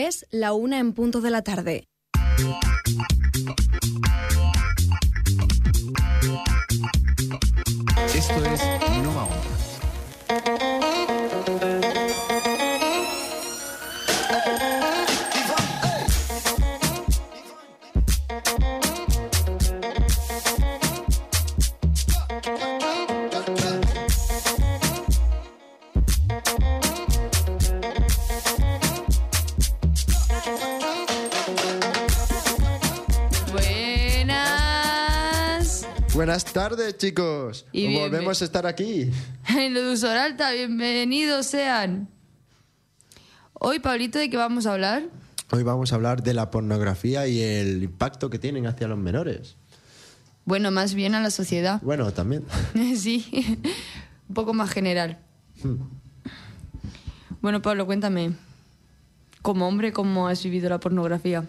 Es la una en punto de la tarde. Tardes, chicos. Y Volvemos a estar aquí. En Luz Alta, bienvenidos sean. Hoy, Pablito, ¿de qué vamos a hablar? Hoy vamos a hablar de la pornografía y el impacto que tienen hacia los menores. Bueno, más bien a la sociedad. Bueno, también. sí, un poco más general. Hmm. Bueno, Pablo, cuéntame. Como hombre, ¿cómo has vivido la pornografía?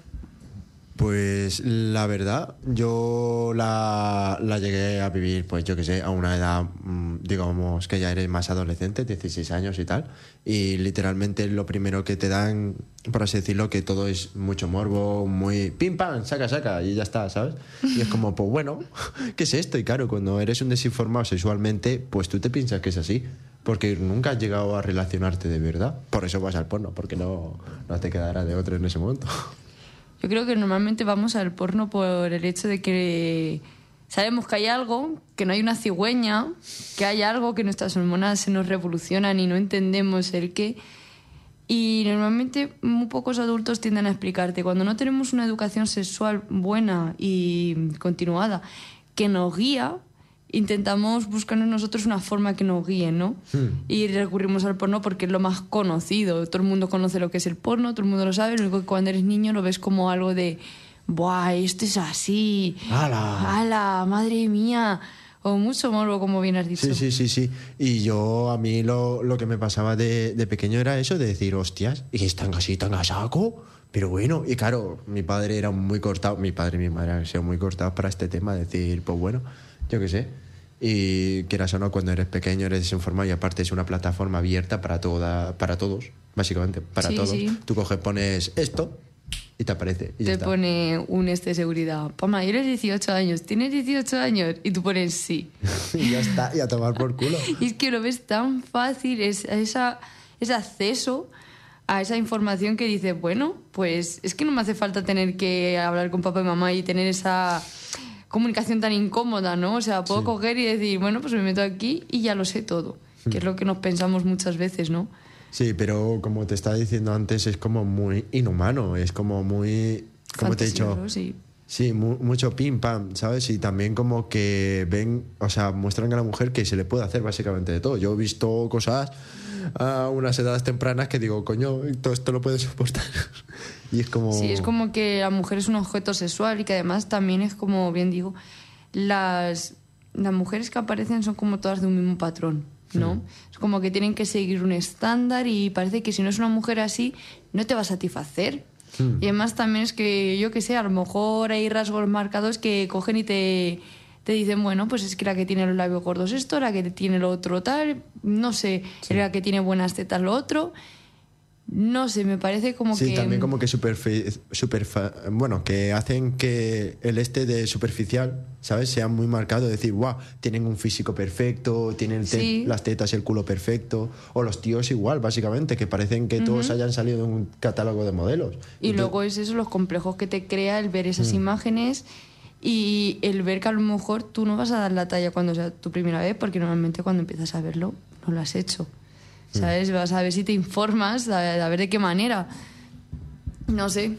Pues la verdad, yo la, la llegué a vivir, pues yo que sé, a una edad, mm, digamos, que ya eres más adolescente, 16 años y tal. Y literalmente lo primero que te dan, por así decirlo, que todo es mucho morbo, muy pim pam, saca, saca, y ya está, ¿sabes? Y es como, pues bueno, ¿qué es esto? Y claro, cuando eres un desinformado sexualmente, pues tú te piensas que es así. Porque nunca has llegado a relacionarte de verdad. Por eso vas al porno, porque no, no te quedará de otro en ese momento. Yo creo que normalmente vamos al porno por el hecho de que sabemos que hay algo, que no hay una cigüeña, que hay algo que nuestras hormonas se nos revolucionan y no entendemos el qué. Y normalmente muy pocos adultos tienden a explicarte. Cuando no tenemos una educación sexual buena y continuada que nos guía, intentamos buscarnos nosotros una forma que nos guíe, ¿no? Y recurrimos al porno porque es lo más conocido. Todo el mundo conoce lo que es el porno, todo el mundo lo sabe. Lo único que cuando eres niño lo ves como algo de, ¡buah, esto es así! ¡Hala! ¡Hala, madre mía! O mucho morbo, como bien has dicho. Sí, sí, sí, sí. Y yo, a mí lo, lo que me pasaba de, de pequeño era eso, de decir, hostias, y están así, tan a saco. Pero bueno, y claro, mi padre era muy cortado, mi padre y mi madre han sido muy cortados para este tema, decir, pues bueno, yo qué sé. Y quieras o no, cuando eres pequeño eres desinformado y aparte es una plataforma abierta para, toda, para todos, básicamente, para Sí, todos. sí. Tú coges, pones esto y te aparece. Y ya Te está. pone un este de seguridad. Pama, eres 18 años, tienes 18 años. Y tú pones sí. y ya está, y a tomar por culo. Y es que lo ves tan fácil, es, esa, ese acceso a esa información que dices, bueno, pues es que no me hace falta tener que hablar con papá y mamá y tener esa comunicación tan incómoda, ¿no? O sea, puedo coger y decir, bueno, pues me meto aquí y ya lo sé todo, que es lo que nos pensamos muchas veces, ¿no? Sí, pero como te estaba diciendo antes, es como muy inhumano, es como muy, como te he dicho, sí. sí, mu- mucho pim pam, ¿sabes? Y también como que ven, o sea, muestran a la mujer que se le puede hacer básicamente de todo. Yo he visto cosas a unas edades tempranas que digo, coño, todo esto lo puedes soportar. Y es como... Sí, es como que la mujer es un objeto sexual y que además también es como, bien digo, las, las mujeres que aparecen son como todas de un mismo patrón, ¿no? Es como que tienen que seguir un estándar y parece que si no es una mujer así, no te va a satisfacer. Y además también es que, yo que sé, a lo mejor hay rasgos marcados que cogen y te, te dicen, bueno, pues es que la que tiene los labios gordos esto, la que tiene lo otro tal, no sé, la que tiene buenas tetas lo otro. No sé, me parece como Sí, que... también como que superfi- superfa- bueno, que hacen que el este de superficial, ¿sabes? Sea muy marcado, decir, guau, tienen un físico perfecto, tienen te- Sí. las tetas y el culo perfecto, o los tíos igual, básicamente, que parecen que todos hayan salido de un catálogo de modelos. Y Entonces- luego es eso, los complejos que te crea el ver Mm. esas imágenes y el ver que a lo mejor tú no vas a dar la talla cuando sea tu primera vez, porque normalmente cuando empiezas a verlo no lo has hecho. Mm. ¿Sabes? Vas a ver si te informas, a, a ver de qué manera. No sé.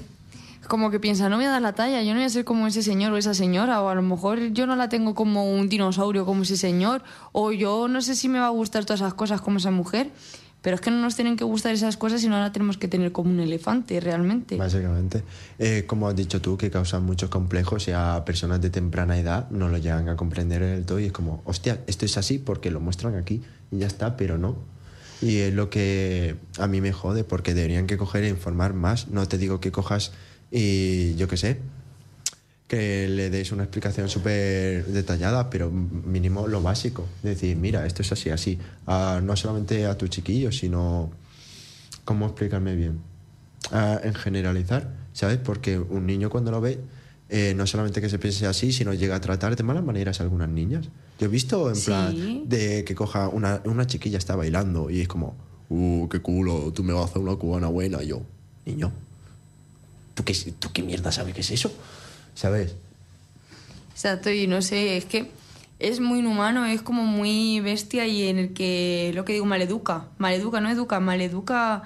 Como que piensa, no voy a dar la talla, yo no voy a ser como ese señor o esa señora, o a lo mejor yo no la tengo como un dinosaurio como ese señor, o yo no sé si me va a gustar todas esas cosas como esa mujer, pero es que no nos tienen que gustar esas cosas y no la tenemos que tener como un elefante realmente. Básicamente, Eh, como has dicho tú, que causan muchos complejos y a personas de temprana edad no lo llegan a comprender del todo y es como, hostia, esto es así porque lo muestran aquí y ya está, pero no. Y es lo que a mí me jode porque deberían que coger e informar más. No te digo que cojas y yo qué sé, que le des una explicación súper detallada, pero mínimo lo básico. Decir, mira, esto es así, así. A- no solamente a tu chiquillo, sino... ¿Cómo explicarme bien? a- en generalizar, ¿sabes? Porque un niño cuando lo ve, eh, no solamente que se piense así, sino llega a tratar de malas maneras a algunas niñas. Yo he visto en Sí. plan de que coja una, una chiquilla está bailando y es como, uh, qué culo, tú me vas a hacer una cubana buena. Y yo, niño, ¿tú qué, ¿tú qué mierda sabes qué es eso? ¿Sabes? Exacto, y no sé, es que es muy inhumano, es como muy bestia y en el que, lo que digo, maleduca. Maleduca, no educa, maleduca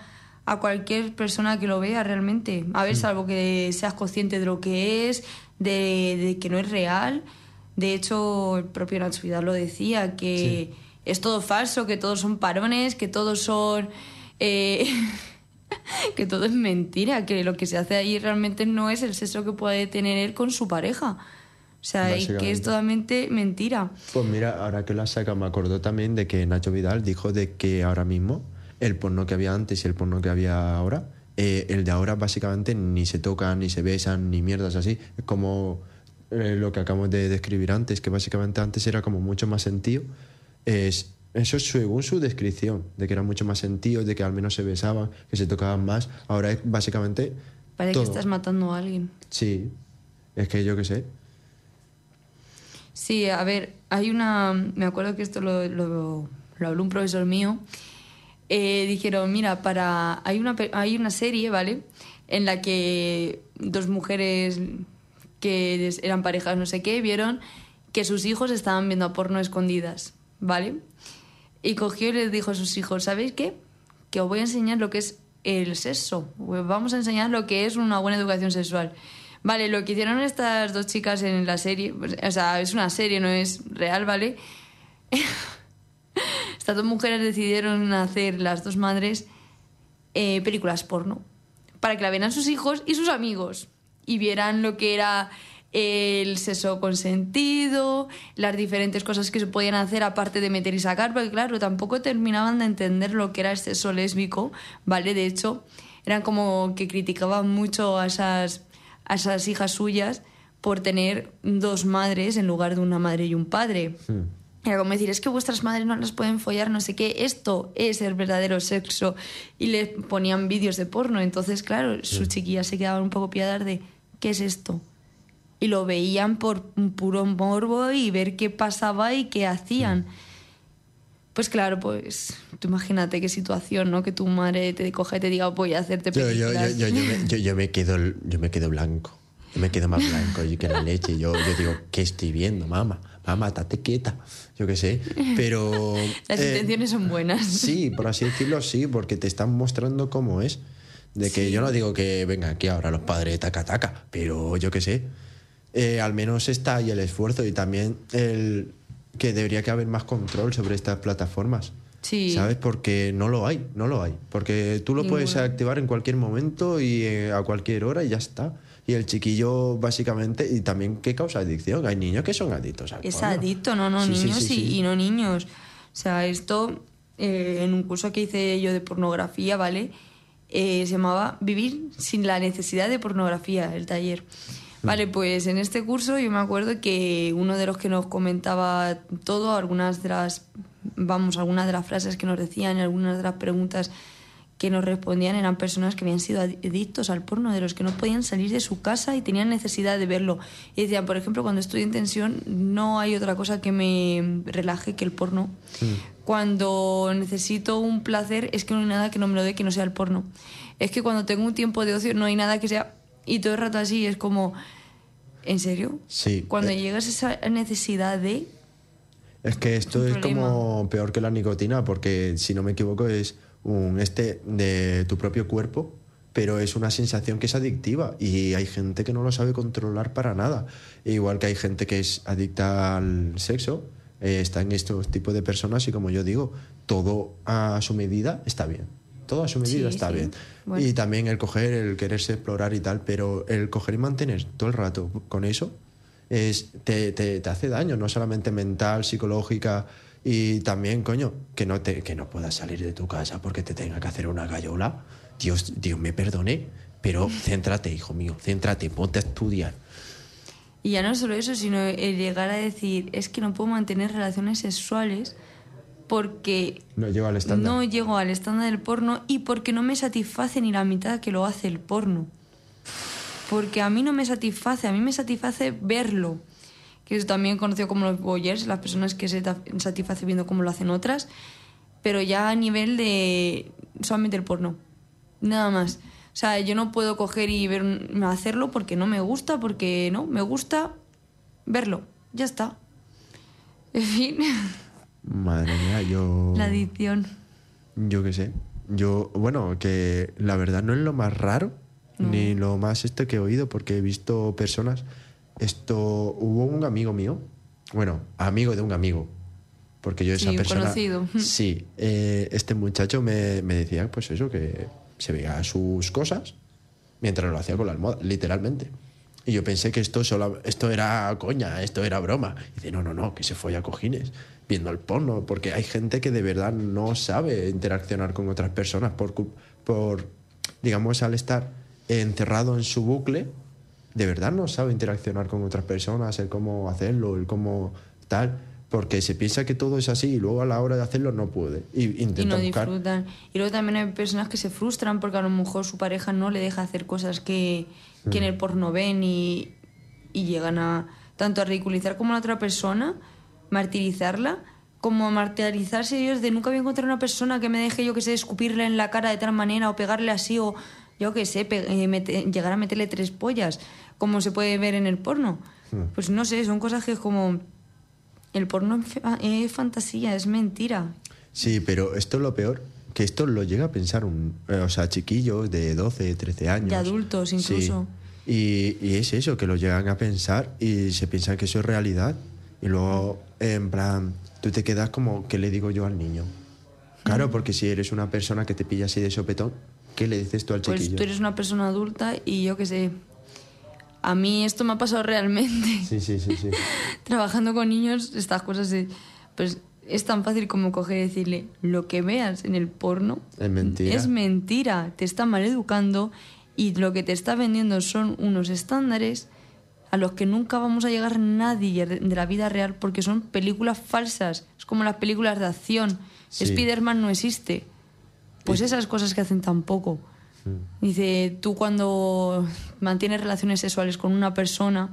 a cualquier persona que lo vea realmente. A ver, salvo que seas consciente de lo que es, de, de que no es real. De hecho, el propio Nacho Vidal lo decía, que es todo falso, que todos son parones, que todos son... eh, que todo es mentira, que lo que se hace ahí realmente no es el sexo que puede tener él con su pareja. O sea, y que es totalmente mentira. Pues mira, ahora que la saca, me acordó también de que Nacho Vidal dijo de que ahora mismo el porno que había antes y el porno que había ahora, eh, el de ahora básicamente ni se tocan, ni se besan, ni mierdas así. Es como eh, lo que acabamos de describir antes, que básicamente antes era como mucho más sentido. Es, eso es según su descripción, de que era mucho más sentido, de que al menos se besaban, que se tocaban más. Ahora es básicamente... Parece todo. que estás matando a alguien. Sí, es que yo qué sé. Sí, a ver, hay una. Me acuerdo que esto lo, lo, lo habló un profesor mío. Eh, dijeron, mira, para. Hay una, hay una serie, ¿vale? En la que dos mujeres que eran parejas, no sé qué, vieron que sus hijos estaban viendo porno escondidas, ¿vale? Y cogió y les dijo a sus hijos, ¿sabéis qué? Que os voy a enseñar lo que es el sexo. Os Vamos a enseñar lo que es una buena educación sexual. Vale, lo que hicieron estas dos chicas en la serie, o sea, es una serie, no es real, ¿vale? Estas dos mujeres decidieron hacer, las dos madres, eh, películas porno. Para que la vieran sus hijos y sus amigos. Y vieran lo que era el sexo consentido, las diferentes cosas que se podían hacer aparte de meter y sacar, porque claro, tampoco terminaban de entender lo que era el sexo lésbico, ¿vale? De hecho, eran como que criticaban mucho a esas, a esas hijas suyas por tener dos madres en lugar de una madre y un padre. Era como decir, es que vuestras madres no las pueden follar, no sé qué, esto es el verdadero sexo. Y le ponían vídeos de porno. Entonces, claro, sus chiquillas se quedaban un poco piadas de, ¿qué es esto? Y lo veían por un puro morbo y ver qué pasaba y qué hacían. Pues claro, pues tú imagínate qué situación, ¿no? Que tu madre te coja y te diga, voy a hacerte Yo, yo, yo, películas. yo, yo me, yo- me quedo, yo me quedo blanco. Yo me quedo más blanco que la leche. Yo, yo digo, ¿qué estoy viendo, mamá? Mamá, estate quieta. Yo qué sé. Pero. Las eh, intenciones son buenas. Sí, por así decirlo, sí, porque te están mostrando cómo es. De que Sí. yo no digo que venga aquí ahora los padres taca taca, pero yo qué sé. Eh, al menos está ahí el esfuerzo y también el que debería que haber más control sobre estas plataformas. Sí. ¿Sabes? Porque no lo hay, no lo hay. Porque tú lo puedes activar en cualquier momento y eh, a cualquier hora y ya está. Y el chiquillo, básicamente, y también, ¿qué causa adicción? Hay niños que son adictos al Es porno. adicto, no, no, Sí, niños sí, y, sí. y no niños. O sea, esto eh, en un curso que hice yo de pornografía, ¿vale? Eh, se llamaba Vivir sin la necesidad de pornografía, el taller. Mm. Vale, pues en este curso yo me acuerdo que uno de los que nos comentaba todo, algunas de las, vamos, algunas de las frases que nos decían, algunas de las preguntas que nos respondían eran personas que habían sido adictos al porno, de los que no podían salir de su casa y tenían necesidad de verlo. Y decían, por ejemplo, cuando estoy en tensión no hay otra cosa que me relaje que el porno. Cuando necesito un placer es que no hay nada que no me lo dé que no sea el porno. Es que cuando tengo un tiempo de ocio no hay nada que sea... Y todo el rato así es como... ¿En serio? Sí. Cuando Eh, llegas a esa necesidad de... Es que esto es, problema. como peor que la nicotina, porque si no me equivoco es un este de tu propio cuerpo, pero es una sensación que es adictiva y hay gente que no lo sabe controlar para nada. Igual que hay gente que es adicta al sexo, eh, está en estos tipos de personas y como yo digo, todo a su medida está bien. Todo a su medida Sí, está sí. bien. Bueno. Y también el coger, el quererse explorar y tal, pero el coger y mantener todo el rato con eso es, te, te, te hace daño, no solamente mental, psicológica y también, coño, que no, te, que no puedas salir de tu casa porque te tenga que hacer una gallola. Dios, Dios me perdone, pero céntrate, hijo mío, céntrate, ponte a estudiar. Y ya no solo eso, sino el llegar a decir, es que no puedo mantener relaciones sexuales porque No llego al estándar. no llego al estándar del porno y porque no me satisface ni la mitad que lo hace el porno. Porque a mí no me satisface, a mí me satisface verlo. Que es también conocido como los voyeurs, las personas que se ta- satisface viendo cómo lo hacen otras. Pero ya a nivel de solamente el porno. Nada más. O sea, yo no puedo coger y ver, un- hacerlo porque no me gusta, porque no, me gusta verlo. Ya está. En fin, Madre mía, yo. la adicción. Yo qué sé. Yo, bueno, que la verdad no es lo más raro, ni lo más esto que he oído, porque he visto personas. Esto, hubo un amigo mío, bueno, amigo de un amigo, porque yo esa Sí, persona. conocido. Sí, eh, este muchacho me, me decía, pues eso, que se veía sus cosas mientras lo hacía con la almohada, literalmente. Y yo pensé que esto solo, esto era coña, esto era broma. Y dice, no, no, no, que se fue a cojines viendo el porno, porque hay gente que de verdad no sabe interaccionar con otras personas por, por digamos, al estar encerrado en su bucle, de verdad no sabe interaccionar con otras personas, el cómo hacerlo, el cómo tal, porque se piensa que todo es así y luego a la hora de hacerlo no puede. Y y no buscar. disfrutan. Y luego también hay personas que se frustran porque a lo mejor su pareja no le deja hacer cosas que, que en el porno ven y, y llegan a tanto a ridiculizar como a la otra persona, martirizarla, como a martirizarse ellos de nunca voy a encontrar una persona que me deje, yo que sé, escupirle en la cara de tal manera o pegarle así o yo que sé, eh, llegar a meterle tres pollas, como se puede ver en el porno. Pues no sé, son cosas que es como... El porno es fa- es fantasía, es mentira. Sí, pero esto es lo peor, que esto lo llega a pensar un, eh, o sea, chiquillos de 12, 13 años. De adultos Sí. incluso. Y, y es eso, que lo llegan a pensar y se piensan que eso es realidad. Y luego, en plan, tú te quedas como, ¿qué le digo yo al niño? Claro, porque si eres una persona que te pilla así de sopetón, ¿qué le dices tú al Pues chiquillo? tú eres una persona adulta y yo qué sé. A mí esto me ha pasado realmente. Sí, sí, sí, sí. Trabajando con niños, estas cosas de, pues es tan fácil como coger y decirle lo que veas en el porno Es mentira. es mentira, te está mal educando y lo que te está vendiendo son unos estándares a los que nunca vamos a llegar nadie de de la vida real porque son películas falsas. Es como las películas de acción. Sí. Spider-Man no existe. Pues esas cosas que hacen tampoco. Dice, tú cuando mantienes relaciones sexuales con una persona,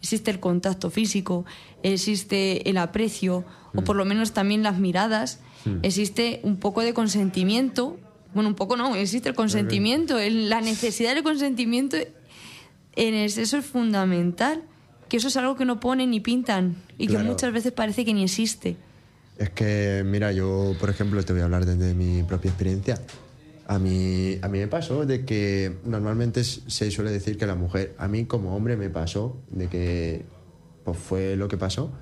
existe el contacto físico, existe el aprecio, o por lo menos también las miradas, existe un poco de consentimiento. Bueno, un poco no, existe el consentimiento, el- la necesidad del consentimiento en el sexo es fundamental, que eso es algo que no ponen ni pintan y que muchas veces parece que ni existe. Es que, mira, yo, por ejemplo, te voy a hablar desde mi propia experiencia. A mí, a mí me pasó de que normalmente se suele decir que la mujer, a mí como hombre me pasó de que pues fue lo que pasó,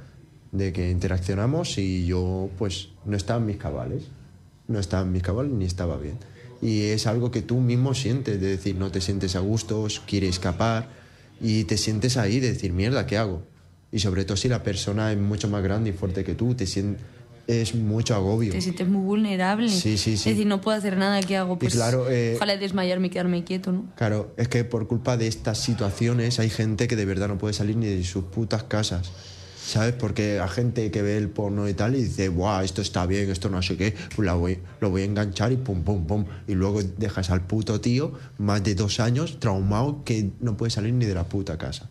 de que interaccionamos y yo pues no estaba en mis cabales, no estaba en mis cabales ni estaba bien. Y es algo que tú mismo sientes, de decir, no te sientes a gusto, quieres escapar y te sientes ahí de decir, mierda, ¿qué hago? Y sobre todo si la persona es mucho más grande y fuerte que tú, te sientes, es mucho agobio. Te sientes muy vulnerable. Sí, sí, sí. Es decir, no puedo hacer nada, ¿qué hago? Pues claro, eh, ojalá desmayarme y quedarme quieto, ¿no? Claro, es que por culpa de estas situaciones hay gente que de verdad no puede salir ni de sus putas casas. ¿Sabes? Porque hay gente que ve el porno y tal y dice, ¡buah, esto está bien, esto no sé qué! Pues la voy, lo voy a enganchar y pum, pum, pum. Y luego dejas al puto tío, más de dos años, traumado, que no puede salir ni de la puta casa.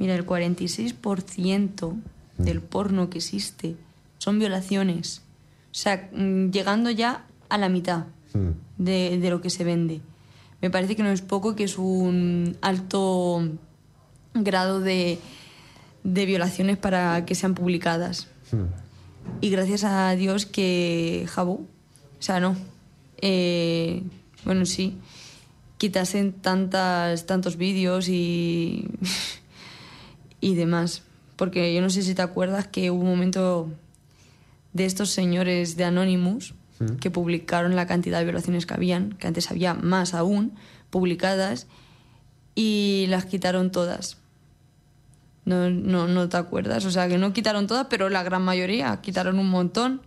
Mira, el 46% del porno que existe son violaciones. O sea, mm, llegando ya a la mitad Mm. de, de lo que se vende. Me parece que no es poco, que es un alto grado de, de violaciones para que sean publicadas. Y gracias a Dios que Jabo, o sea, no, eh, bueno, sí, quitasen tantas, tantos vídeos y, y demás. Porque yo no sé si te acuerdas que hubo un momento de estos señores de Anonymous que publicaron la cantidad de violaciones que habían, que antes había más aún, publicadas, y las quitaron todas. No, no, no te acuerdas. O sea, que no quitaron todas, pero la gran mayoría quitaron un montón.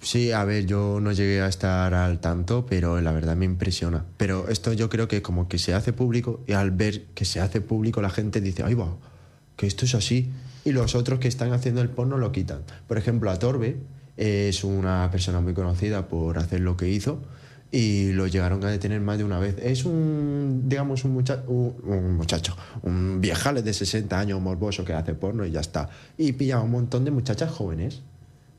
Sí, a ver, yo no llegué a estar al tanto, pero la verdad me impresiona. Pero esto yo creo que como que se hace público y al ver que se hace público la gente dice, ay va, que esto es así. Y los otros que están haciendo el porno lo quitan. Por ejemplo, a Torbe, es una persona muy conocida por hacer lo que hizo y lo llegaron a detener más de una vez. Es un, digamos, un, mucha- un, muchacho, un viejales de 60 años morboso que hace porno y ya está. Y pillaba un montón de muchachas jóvenes.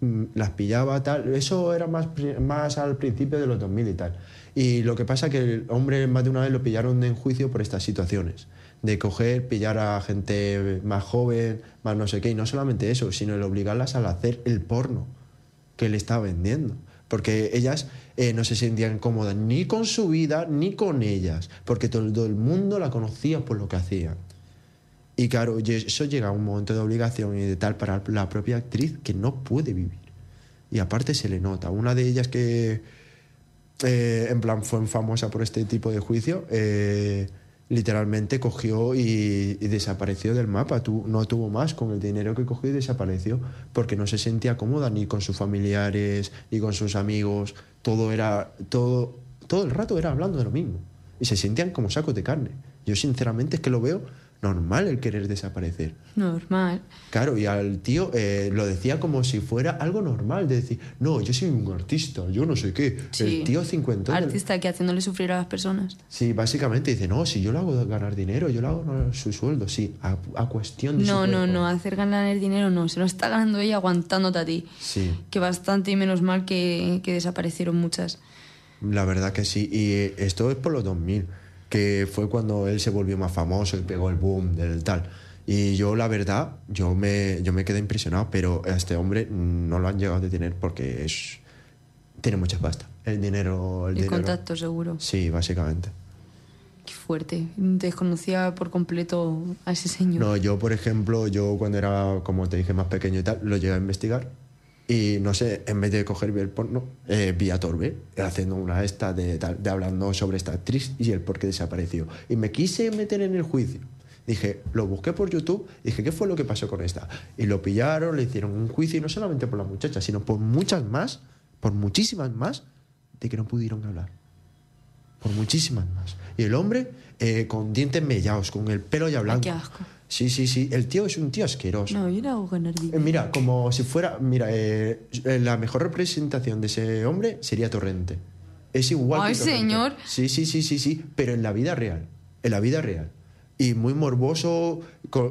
Mm, Las pillaba tal. Eso era más, más al principio de los 2000 y tal. Y lo que pasa que el hombre más de una vez lo pillaron en juicio por estas situaciones. De coger, pillar a gente más joven, más no sé qué. Y no solamente eso, sino el obligarlas a hacer el porno que él estaba vendiendo. Porque ellas eh, no se sentían cómodas ni con su vida ni con ellas. Porque todo el mundo la conocía por lo que hacían. Y claro, eso llega a un momento de obligación y de tal para la propia actriz que no puede vivir. Y aparte se le nota. Una de ellas que, eh, en plan, fue famosa por este tipo de juicio, eh, literalmente cogió y, desapareció del mapa. Tu- no tuvo más con el dinero que cogió y desapareció porque no se sentía cómoda ni con sus familiares ni con sus amigos. Todo era todo todo el rato era hablando de lo mismo y se sentían como sacos de carne. Yo sinceramente es que lo veo normal el querer desaparecer. Normal. Claro, y al tío eh, lo decía como si fuera algo normal, de decir, no, yo soy un artista, yo no sé qué. Sí. El tío cincuentón. del- Artista que haciéndole sufrir a las personas. Sí, básicamente dice, no, si yo lo hago ganar dinero, yo lo hago ganar su sueldo, sí, a, a cuestión de su No, no, cuerpo. no, hacer ganar el dinero no, se lo está ganando ella aguantándote a ti. Sí, Que bastante y menos mal que, que desaparecieron muchas. la verdad que sí. Y eh, esto es por los 2000, que fue cuando él se volvió más famoso y pegó el boom del tal. Y yo, la verdad, yo me, yo me quedé impresionado, pero a este hombre no lo han llegado a detener porque es tiene mucha pasta. El dinero... El El dinero. contacto seguro. Sí, básicamente. Qué fuerte. Desconocía por completo a ese señor. No, yo, por ejemplo, yo cuando era, como te dije, más pequeño y tal, lo llegué a investigar. Y no sé, en vez de coger ver porno, eh, vi a Torbe haciendo una esta de, de hablando sobre esta actriz y el por qué desapareció. Y me quise meter en el juicio. Dije, lo busqué por YouTube, dije, ¿qué fue lo que pasó con esta? Y lo pillaron, le hicieron un juicio, y no solamente por la muchacha, sino por muchas más, por muchísimas más, de que no pudieron hablar por muchísimas más. Y el hombre eh, con dientes mellados, con el pelo ya blanco. qué asco. Sí, sí, sí. El tío es un tío asqueroso. No, yo le hago ganar Eh, dinero. mira, como si fuera. Mira, eh, eh, la mejor representación de ese hombre sería Torrente. Es igual. Ay, que señor. Sí, sí, sí, sí, sí. Pero en la vida real. En la vida real. Y muy morboso,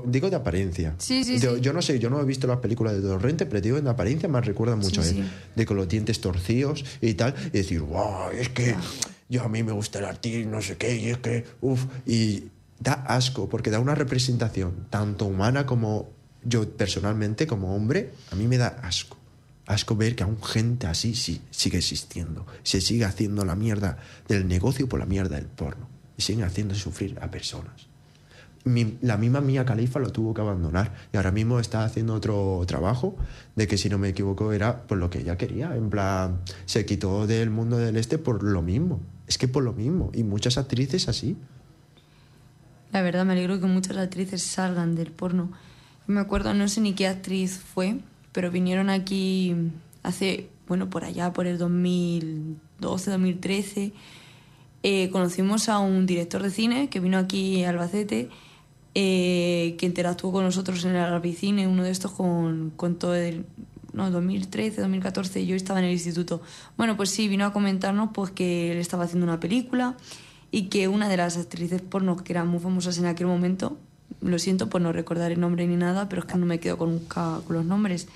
digo de apariencia. Sí, sí, yo, sí. yo no sé, yo no he visto las películas de Torrente, pero digo en apariencia me recuerda mucho Sí, a él. sí. De con los dientes torcidos y tal. Y decir, wow, es que yo a mí me gusta el y no sé qué, y es que, uff. Y da asco, porque da una representación tanto humana como yo personalmente, como hombre, a mí me da asco. Asco ver que aún gente así sí, sigue existiendo. Se sigue haciendo la mierda del negocio por la mierda del porno. Y siguen haciendo sufrir a personas. Mi- la misma Mía Califa lo tuvo que abandonar y ahora mismo está haciendo otro trabajo de que si no me equivoco era por lo que ella quería en plan se quitó del mundo del este por lo mismo es que por lo mismo y muchas actrices así La verdad, me alegro que muchas actrices salgan del porno. Me acuerdo, no sé ni qué actriz fue, pero vinieron aquí hace, bueno, por allá, por el 2012, 2013. Eh, conocimos a un director de cine que vino aquí a Albacete, eh, que interactuó con nosotros en el Albicine, uno de estos con, con todo el... No, 2013, 2014, yo estaba en el instituto. Bueno, pues sí, vino a comentarnos pues que él estaba haciendo una película y que una de las actrices porno que eran muy famosas en aquel momento, lo siento por no recordar el nombre ni nada, pero es que no me quedo con, nunca con los nombres,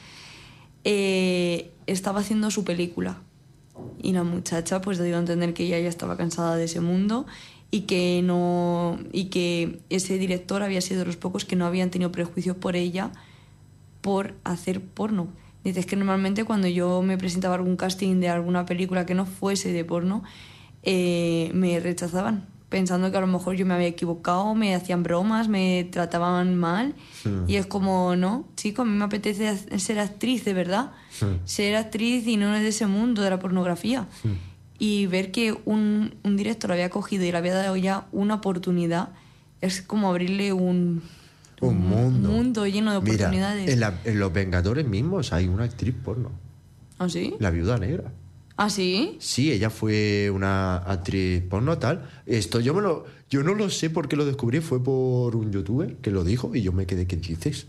eh, estaba haciendo su película. Y la muchacha pues dio a entender que ella ya estaba cansada de ese mundo y que no y que ese director había sido de los pocos que no habían tenido prejuicios por ella por hacer porno. Dices que normalmente cuando yo me presentaba algún casting de alguna película que no fuese de porno, eh, me rechazaban, pensando que a lo mejor yo me había equivocado, me hacían bromas, me trataban mal. Y es como, no, chico, a mí me apetece ser actriz, de verdad. Ser actriz y no de ese mundo de la pornografía. Y ver que un, un director lo había cogido y le había dado ya una oportunidad, es como abrirle un, un mundo mundo lleno de Mira, oportunidades. en, la- en los Vengadores mismos hay una actriz porno ¿Ah, sí? la viuda negra ¿Ah, sí? Sí, ella fue una actriz porno tal. Esto yo me lo, yo no lo sé porque lo descubrí, fue por un youtuber que lo dijo y yo me quedé, ¿qué dices?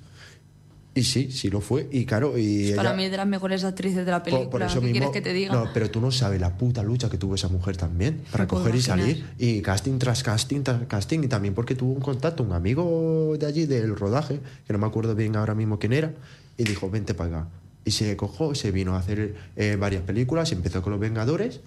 Y sí, sí lo fue. Y claro, y Para ella- mí es de las mejores actrices de la por- película. por eso ¿Qué mismo- quieres que te diga? No, pero tú no sabes la puta lucha que tuvo esa mujer también para Me coger y salir. Y casting tras casting tras casting. Y también porque tuvo un contacto, un amigo de allí del rodaje, que no me acuerdo bien ahora mismo quién era, y dijo, vente para acá. Y se cogió, se vino a hacer eh, varias películas, empezó con Los Vengadores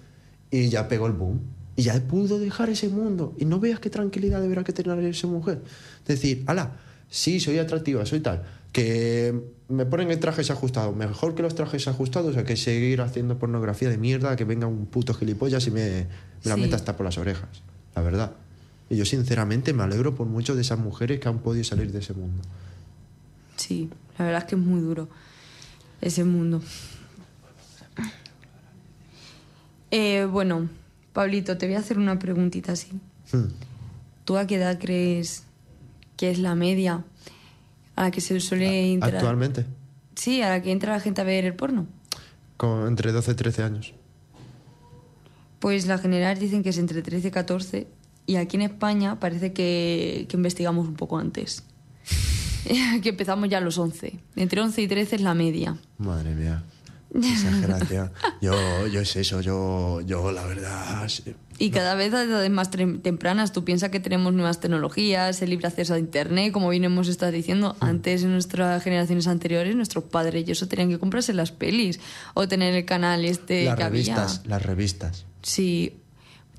y ya pegó el boom. Y ya pudo dejar ese mundo. Y no veas qué tranquilidad deberá que tener esa mujer. Decir, ala, sí, soy atractiva, soy tal. Que me ponen en trajes ajustados. Mejor que los trajes ajustados a que seguir haciendo pornografía de mierda, que venga un puto gilipollas y me, me la meta hasta por las orejas. La verdad. Y yo sinceramente me alegro por muchas de esas mujeres que han podido salir de ese mundo. Sí, la verdad es que es muy duro ese mundo. Eh, bueno, Pablito, te voy a hacer una preguntita así. Hmm. ¿Tú a qué edad crees que es la media a la que se suele entrar? Actualmente, Sí, a la que entra la gente a ver el porno. con entre 12 y 13 años. Pues la general dicen que es entre 13 y 14 y aquí en España parece que, que investigamos un poco antes. que empezamos ya a los 11. Entre 11 y 13 es la media. Madre mía. Exageración. Yo, yo es eso, yo, yo la verdad. sí. Y cada vez a edades más tempranas, tú piensas que tenemos nuevas tecnologías, el libre acceso a Internet, como bien hemos estado diciendo. Mm. Antes, en nuestras generaciones anteriores, nuestros padres y eso tenían que comprarse las pelis o tener el canal este las que revistas, había. las revistas. Sí.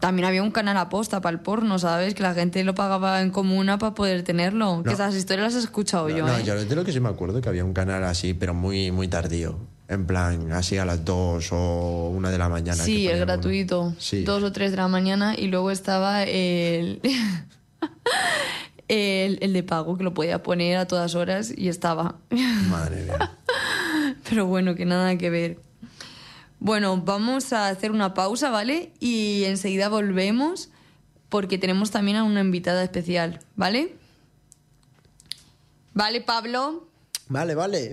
También había un canal aposta para el porno, ¿sabes? Que la gente lo pagaba en comuna para poder tenerlo. Que No. esas historias las he escuchado yo, no, ¿eh? yo de lo que sí me acuerdo que había un canal así, pero muy, muy tardío. En plan, así a las 2 o una de la mañana. Sí, el gratuito. Sí. Dos o tres de la mañana y luego estaba el, el, el de pago que lo podía poner a todas horas y estaba. Madre mía. Pero bueno, que nada que ver. Bueno, vamos a hacer una pausa, ¿vale? Y enseguida volvemos porque tenemos también a una invitada especial, ¿vale? Vale, Pablo. Vale, vale.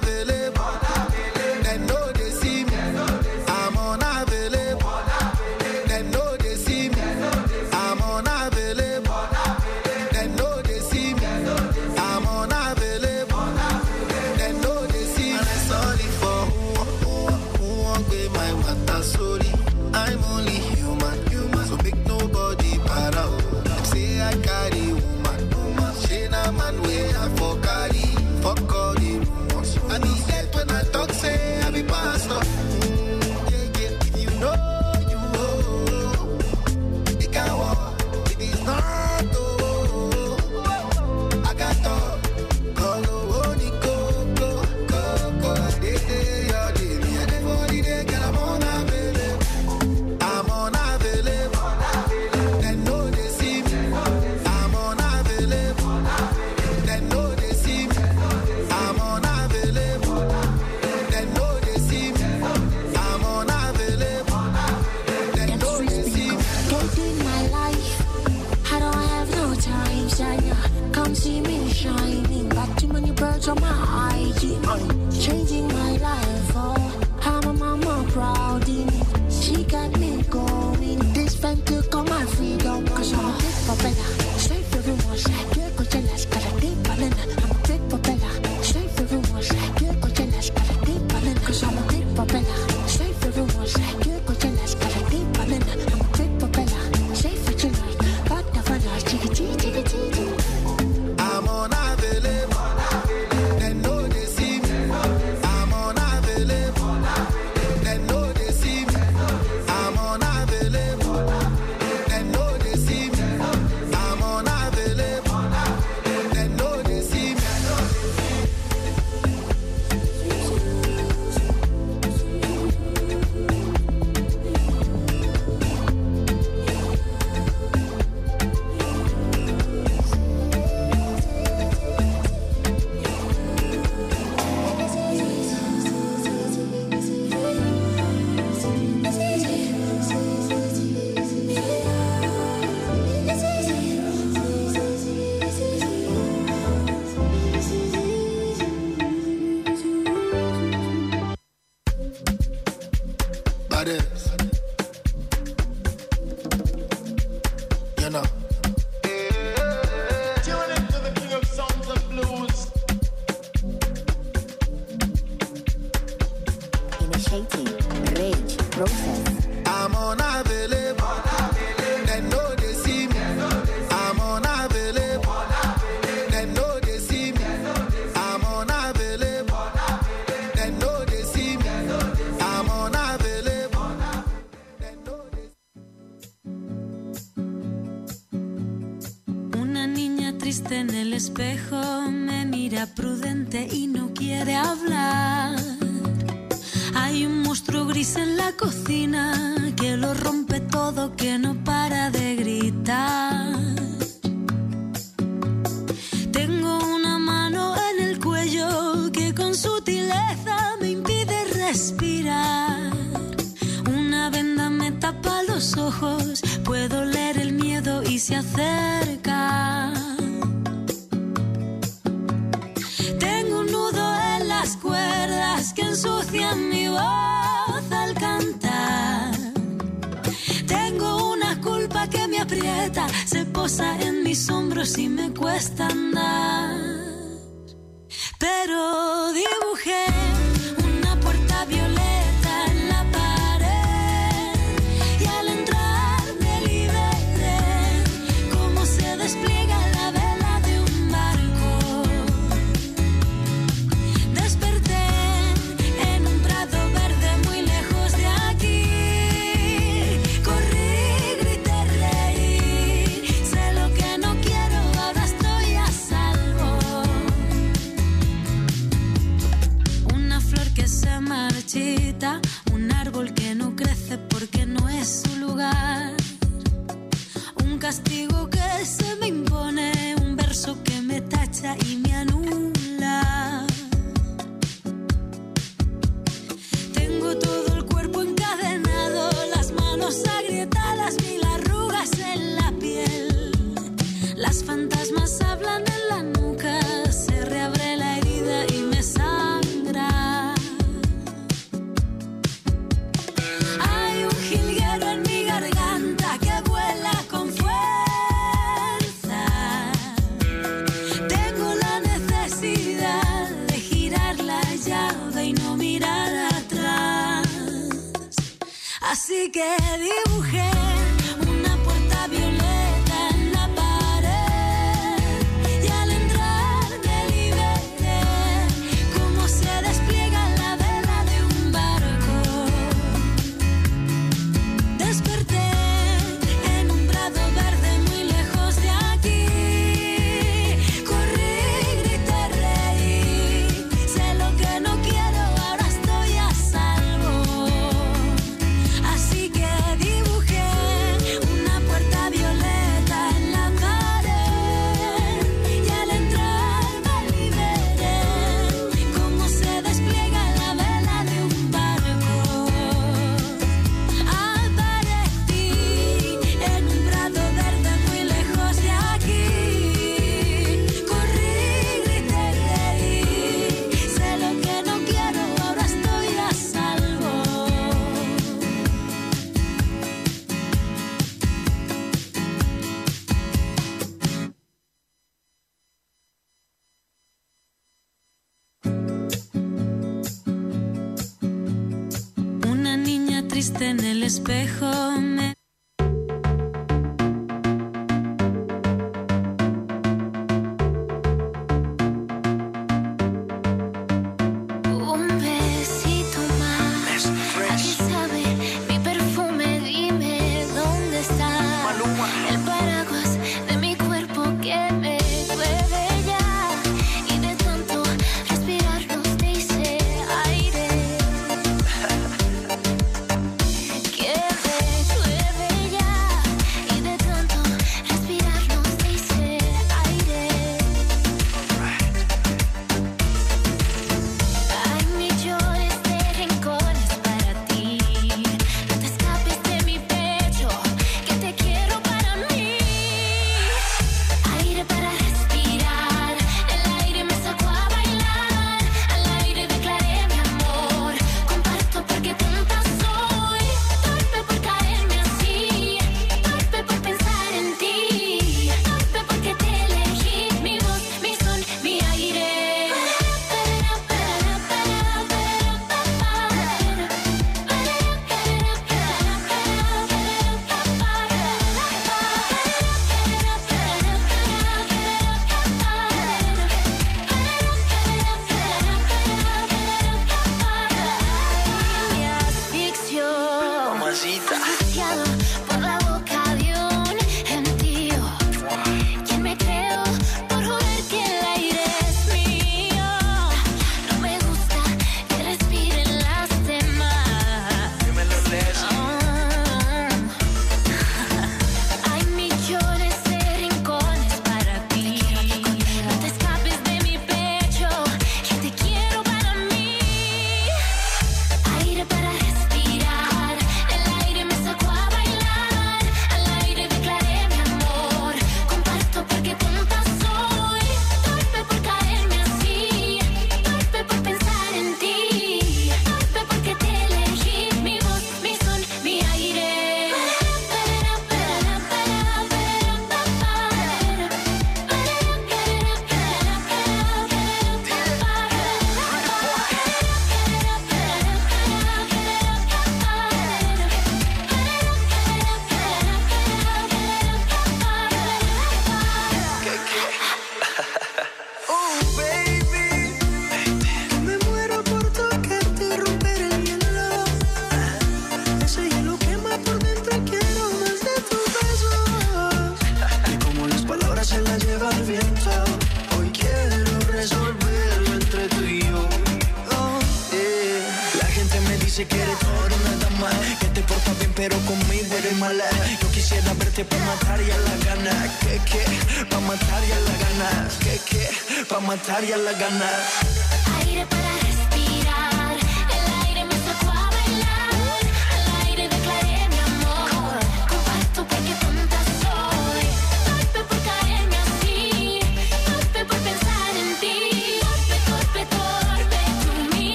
sorry.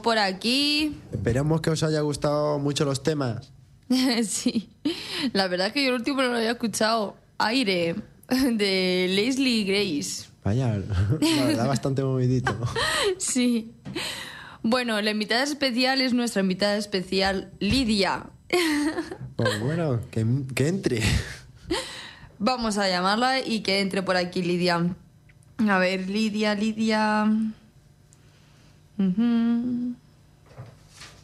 Por aquí. Esperamos que os haya gustado mucho los temas. sí. La verdad es que yo el último no lo había escuchado. Aire, de Leslie Grace. Vaya, la verdad, bastante movidito. Sí. Bueno, la invitada especial es nuestra invitada especial, Lidia. Pues bueno, que, que entre. Vamos a llamarla y que entre por aquí, Lidia. A ver, Lidia, Lidia.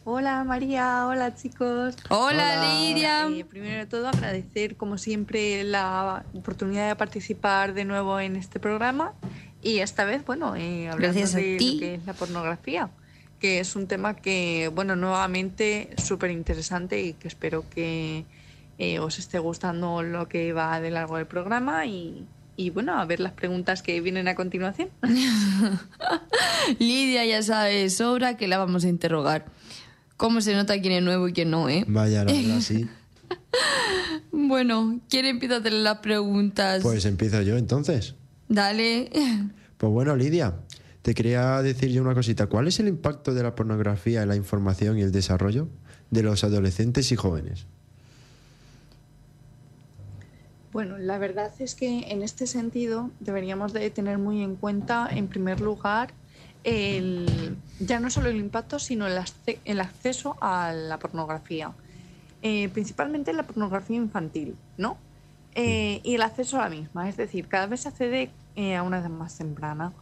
Hola María, hola chicos. Hola, Lidia. Eh, primero de todo agradecer como siempre la oportunidad de participar de nuevo en este programa. Y esta vez, bueno, eh, hablando Gracias de lo que es la pornografía, que es un tema que, bueno, nuevamente súper interesante y que espero que eh, os esté gustando lo que va de largo del programa y, y, bueno, a ver las preguntas que vienen a continuación. Lidia ya sabe sobra que la vamos a interrogar. ¿Cómo se nota quién es nuevo y quién no, eh? Vaya, la verdad, sí. Bueno, ¿quién empieza a hacer las preguntas? Pues empiezo yo entonces. Dale. Pues bueno, Lidia, te quería decir yo una cosita. ¿Cuál es el impacto de la pornografía en la información y el desarrollo de los adolescentes y jóvenes? Bueno, la verdad es que en este sentido deberíamos de tener muy en cuenta, en primer lugar, el, ya no solo el impacto, sino el, el acceso a la pornografía. Eh, principalmente la pornografía infantil, ¿no? Eh, y el acceso a la misma, es decir, cada vez se accede eh, a una edad más temprana.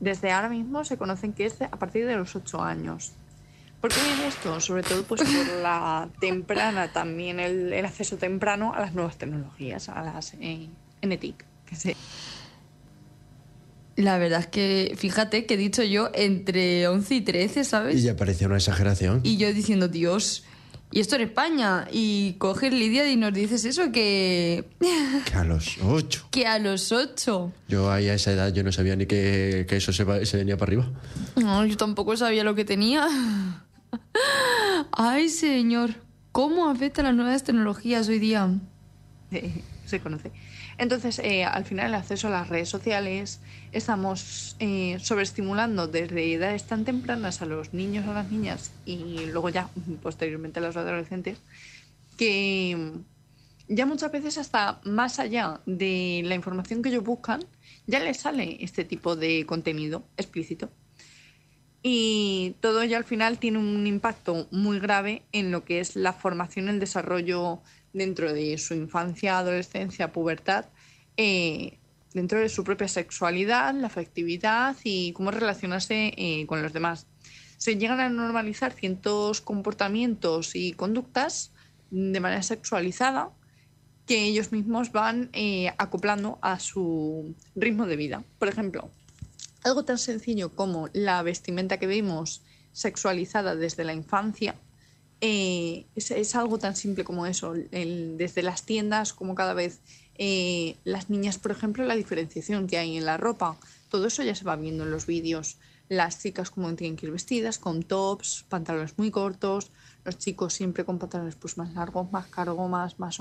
Desde ahora mismo se conocen que es a partir de los 8 años. ¿Por qué viene esto? Sobre todo pues por la temprana, también el, el acceso temprano a las nuevas tecnologías, a las eh, NTIC. Que se, La verdad es que, fíjate que he dicho yo entre 11 y 13, ¿sabes? Y ya parecía una exageración. Y yo diciendo, Dios, y esto en España. Y coges Lidia y nos dices eso, que, Que a los ocho. que a los 8. Yo ahí a esa edad yo no sabía ni que, que eso se, se venía para arriba. No, yo tampoco sabía lo que tenía. Ay, señor, ¿cómo afecta las nuevas tecnologías hoy día? eh, se conoce. Entonces, eh, al final, el acceso a las redes sociales, estamos eh, sobreestimulando desde edades tan tempranas a los niños, a las niñas y luego ya posteriormente a los adolescentes, que ya muchas veces hasta más allá de la información que ellos buscan, ya les sale este tipo de contenido explícito. Y todo ello al final tiene un impacto muy grave en lo que es la formación el desarrollo dentro de su infancia, adolescencia, pubertad, eh, dentro de su propia sexualidad, la afectividad y cómo relacionarse eh, con los demás. Se llegan a normalizar ciertos comportamientos y conductas de manera sexualizada que ellos mismos van eh, acoplando a su ritmo de vida. Por ejemplo, algo tan sencillo como la vestimenta que vemos sexualizada desde la infancia, eh, es, es algo tan simple como eso. El- desde las tiendas, como cada vez eh, las niñas, por ejemplo, la diferenciación que hay en la ropa, todo eso ya se va viendo en los vídeos. Las chicas como tienen que ir vestidas, con tops, pantalones muy cortos, los chicos siempre con pantalones pues más largos, más cargos, más, más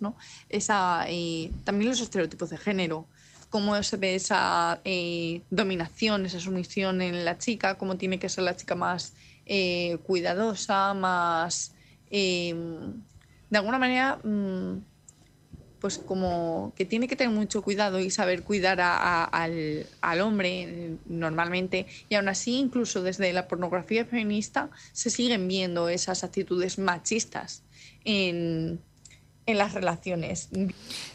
¿no? Esa, eh, también los estereotipos de género. Cómo se ve esa eh, dominación, esa sumisión en la chica, cómo tiene que ser la chica más eh, cuidadosa, más... eh, de alguna manera, mm, pues como que tiene que tener mucho cuidado y saber cuidar al hombre eh, normalmente. Y aún así, incluso desde la pornografía feminista, se siguen viendo esas actitudes machistas en, en las relaciones.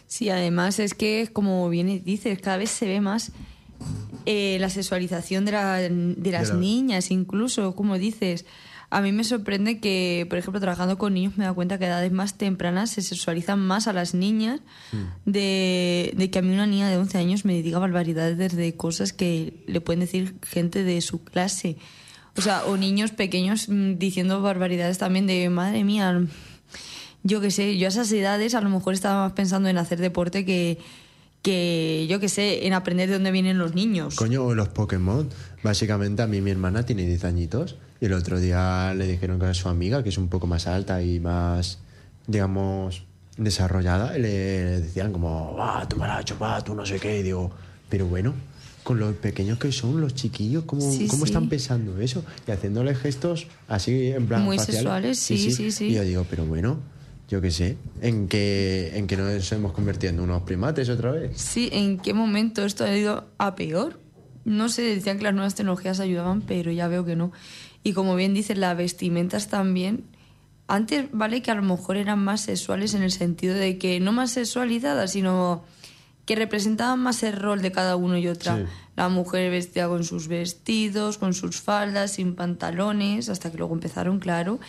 Sí, además es que, como bien dices, cada vez se ve más eh, la sexualización de, la- de las la- niñas, incluso, como dices. A mí me sorprende que, por ejemplo, trabajando con niños me da cuenta que a edades más tempranas se sexualizan más a las niñas de, de que a mí una niña de 11 años me diga barbaridades de cosas que le pueden decir gente de su clase. O sea, o niños pequeños mm, diciendo barbaridades también de, madre mía, yo qué sé, yo a esas edades a lo mejor estaba más pensando en hacer deporte que, que yo qué sé, en aprender de dónde vienen los niños. Coño, los Pokémon. Básicamente, a mí mi hermana tiene 10 añitos y el otro día le dijeron que a su amiga, que es un poco más alta y más, digamos, desarrollada, le decían como, ah, tú me la has chupado, tú no sé qué. Y digo, pero bueno, con los pequeños que son los chiquillos, ¿cómo, Sí, cómo sí. están pensando eso? Y haciéndole gestos así en plan Muy faciales. sexuales, sí, sí, sí. Y yo digo, pero bueno, yo qué sé, ¿en qué, en qué nos hemos convertido en unos primates otra vez? Sí, ¿en qué momento esto ha ido a peor? No sé, decían que las nuevas tecnologías ayudaban, pero ya veo que no. Y como bien dices, las vestimentas también. Antes, vale que a lo mejor eran más sexuales en el sentido de que no más sexualizadas, sino que representaban más el rol de cada uno y otra. Sí. La mujer vestía con sus vestidos, con sus faldas, sin pantalones, hasta que luego empezaron, claro,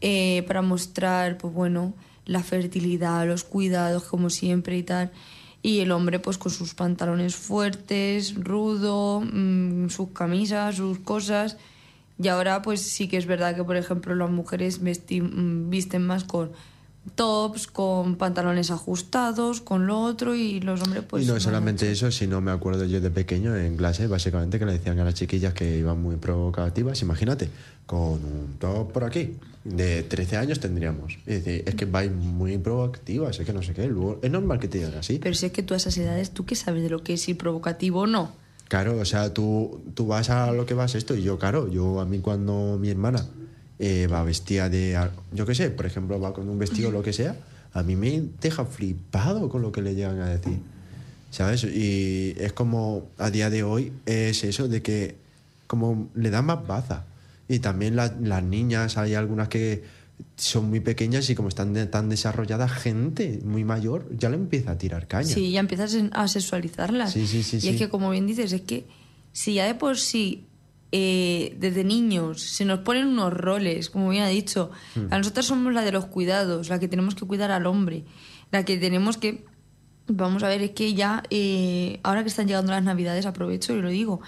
eh, para mostrar, pues bueno, la fertilidad, los cuidados, como siempre y tal. Y el hombre, pues con sus pantalones fuertes, rudo, mm, sus camisas, sus cosas. Y ahora, pues sí que es verdad que, por ejemplo, las mujeres mm, visten más con tops, con pantalones ajustados, con lo otro, y los hombres, pues. y no solamente eso, sino me acuerdo yo de pequeño en clase, básicamente, que le decían a las chiquillas que iban muy provocativas, imagínate, con un top por aquí, de 13 años tendríamos. Y decir, es que vais muy provocativas, es que no sé qué, luego, es normal que te digan así. Pero si es que tú a esas edades, ¿tú qué sabes de lo que es ir provocativo o no? Claro, o sea, tú, tú vas a lo que vas esto y yo, claro, yo a mí cuando mi hermana eh, va vestida de, yo qué sé, por ejemplo, va con un vestido o lo que sea, a mí me deja flipado con lo que le llegan a decir, ¿sabes? Y es como, a día de hoy, es eso de que como le dan más baza. Y también la- las niñas, hay algunas que son muy pequeñas y como están de- tan desarrolladas, gente muy mayor ya le empieza a tirar caña. Sí, ya empiezas a sexualizarlas. Sí, sí, sí, y sí. es que, como bien dices, es que si ya de por sí, eh, desde niños, se nos ponen unos roles, como bien ha dicho, Hmm. a nosotras somos la de los cuidados, la que tenemos que cuidar al hombre, la que tenemos que. Vamos a ver, es que ya, eh, ahora que están llegando las navidades, aprovecho y lo digo.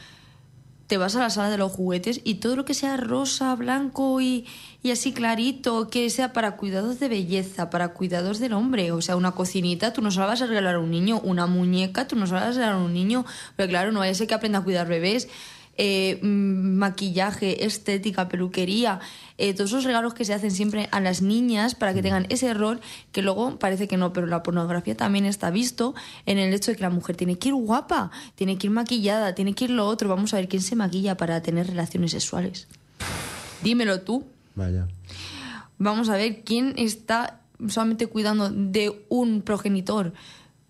Te vas a la sala de los juguetes y todo lo que sea rosa, blanco y, y así clarito, que sea para cuidados de belleza, para cuidados del hombre. O sea, una cocinita, tú no se la vas a regalar a un niño. Una muñeca, tú no se la vas a regalar a un niño. Pero claro, no vaya a ser que aprenda a cuidar bebés. Eh, mm, maquillaje, estética, peluquería, eh, todos esos regalos que se hacen siempre a las niñas para que tengan ese rol, que luego parece que no, pero la pornografía también está visto en el hecho de que la mujer tiene que ir guapa, tiene que ir maquillada, tiene que ir lo otro. Vamos a ver quién se maquilla para tener relaciones sexuales. Dímelo tú. Vaya. Vamos a ver quién está solamente cuidando de un progenitor.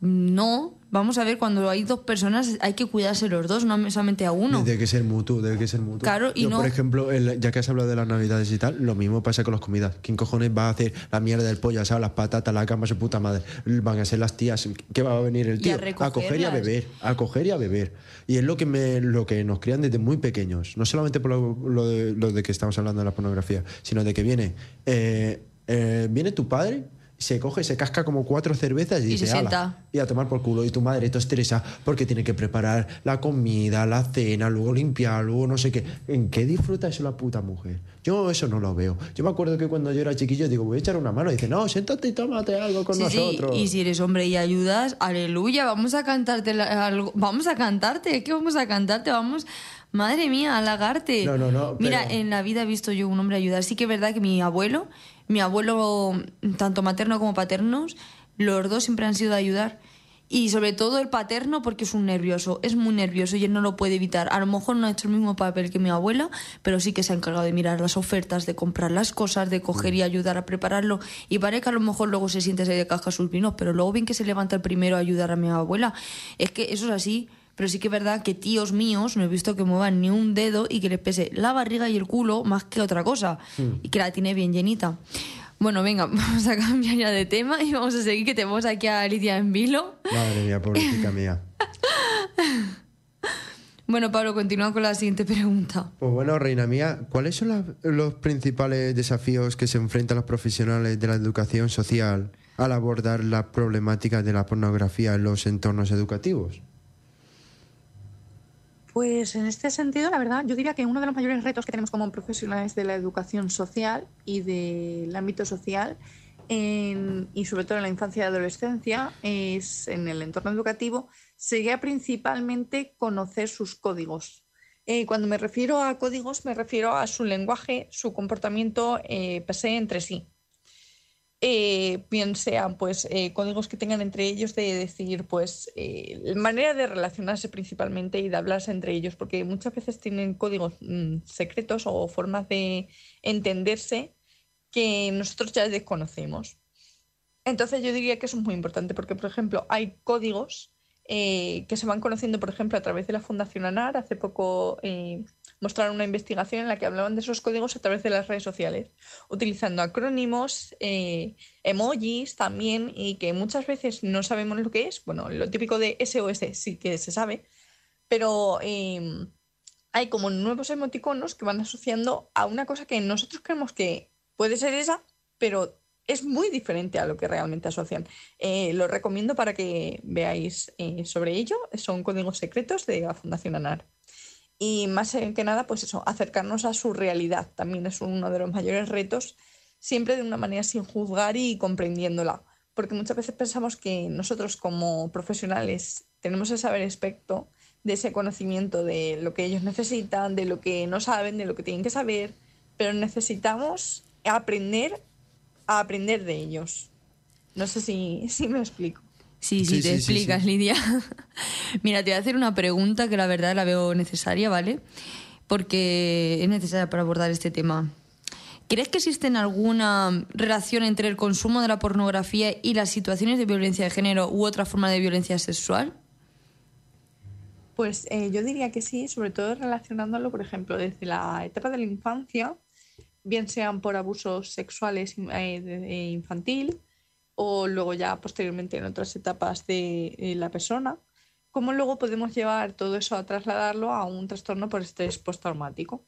No, vamos a ver cuando hay dos personas hay que cuidarse los dos, no solamente a uno. Debe que ser mutuo, debe que ser mutuo. Claro, y Yo, no- por ejemplo, el- ya que has hablado de las navidades y tal, lo mismo pasa con las comidas. ¿Quién cojones va a hacer la mierda del pollo asado, las patatas, la cama, su puta madre? Van a ser las tías. ¿Qué va a venir el Y a tío? coger y a beber. A coger y a beber. Y es lo que, me, lo que nos crían desde muy pequeños. No solamente por lo, lo de, lo de que estamos hablando de la pornografía, sino de que viene, eh, eh, viene tu padre. Se coge, se casca como cuatro cervezas y, Y dice, se sienta. y a tomar por culo. Y tu madre te estresa porque tiene que preparar la comida, la cena, luego limpiar, luego no sé qué. ¿En qué disfruta eso la puta mujer? Yo eso no lo veo. Yo me acuerdo que cuando yo era chiquillo digo, voy a echar una mano. Y dice, no, siéntate y tómate algo con Sí, sí, nosotros. Y si eres hombre y ayudas, aleluya, vamos a cantarte algo, vamos a cantarte, es que vamos a cantarte, vamos, madre mía, halagarte. No, no, no, Mira, en la vida he visto yo un hombre ayudar. Sí que es verdad que mi abuelo, mi abuelo, tanto materno como paternos, los dos siempre han sido de ayudar. Y sobre todo el paterno porque es un nervioso, es muy nervioso y él no lo puede evitar. A lo mejor no ha hecho el mismo papel que mi abuela, pero sí que se ha encargado de mirar las ofertas, de comprar las cosas, de coger y ayudar a prepararlo. Y parece que a lo mejor luego se siente ahí de casca sus vinos, pero luego bien que se levanta el primero a ayudar a mi abuela. Es que eso es así. Pero sí que es verdad que tíos míos no he visto que muevan ni un dedo y que les pese la barriga y el culo más que otra cosa. Y que la tiene bien llenita. Bueno, venga, vamos a cambiar ya de tema y vamos a seguir que tenemos aquí a Alicia en vilo. Madre mía, pobrecita mía. Bueno, Pablo, continúa con la siguiente pregunta. Pues bueno, reina mía, ¿cuáles son las- los principales desafíos que se enfrentan los profesionales de la educación social al abordar las problemáticas de la pornografía en los entornos educativos? Pues en este sentido, la verdad, yo diría que uno de los mayores retos que tenemos como profesionales de la educación social y del ámbito social, en- y sobre todo en la infancia y adolescencia, es en el entorno educativo, sería principalmente conocer sus códigos. Eh, cuando me refiero a códigos, me refiero a su lenguaje, su comportamiento eh, entre sí eh, bien sean pues eh, códigos que tengan entre ellos de decir pues eh, manera de relacionarse principalmente y de hablarse entre ellos porque muchas veces tienen códigos mm, secretos o formas de entenderse que nosotros ya desconocemos. Entonces yo diría que eso es muy importante porque por ejemplo hay códigos eh, que se van conociendo por ejemplo a través de la Fundación ANAR. Hace poco eh, mostraron una investigación en la que hablaban de esos códigos a través de las redes sociales utilizando acrónimos, eh, emojis también, y que muchas veces no sabemos lo que es. Bueno, lo típico de SOS sí que se sabe, pero eh, hay como nuevos emoticonos que van asociando a una cosa que nosotros creemos que puede ser esa, pero es muy diferente a lo que realmente asocian. Eh, lo recomiendo para que veáis eh, sobre ello. Son códigos secretos de la Fundación ANAR. Y más que nada, pues eso, acercarnos a su realidad también es uno de los mayores retos, siempre de una manera sin juzgar y comprendiéndola. Porque muchas veces pensamos que nosotros como profesionales tenemos ese saber aspecto de ese conocimiento de lo que ellos necesitan, de lo que no saben, de lo que tienen que saber, pero necesitamos aprender a aprender de ellos. No sé si, si me explico. Sí, sí, Sí, te sí, explicas, sí. Lidia. Mira, te voy a hacer una pregunta que la verdad la veo necesaria, ¿vale? Porque es necesaria para abordar este tema. ¿Crees que existe alguna relación entre el consumo de la pornografía y las situaciones de violencia de género u otra forma de violencia sexual? Pues eh, yo diría que sí, sobre todo relacionándolo, por ejemplo, desde la etapa de la infancia, bien sean por abusos sexuales eh, infantil o luego ya posteriormente en otras etapas de la persona, cómo luego podemos llevar todo eso a trasladarlo a un trastorno por estrés postraumático.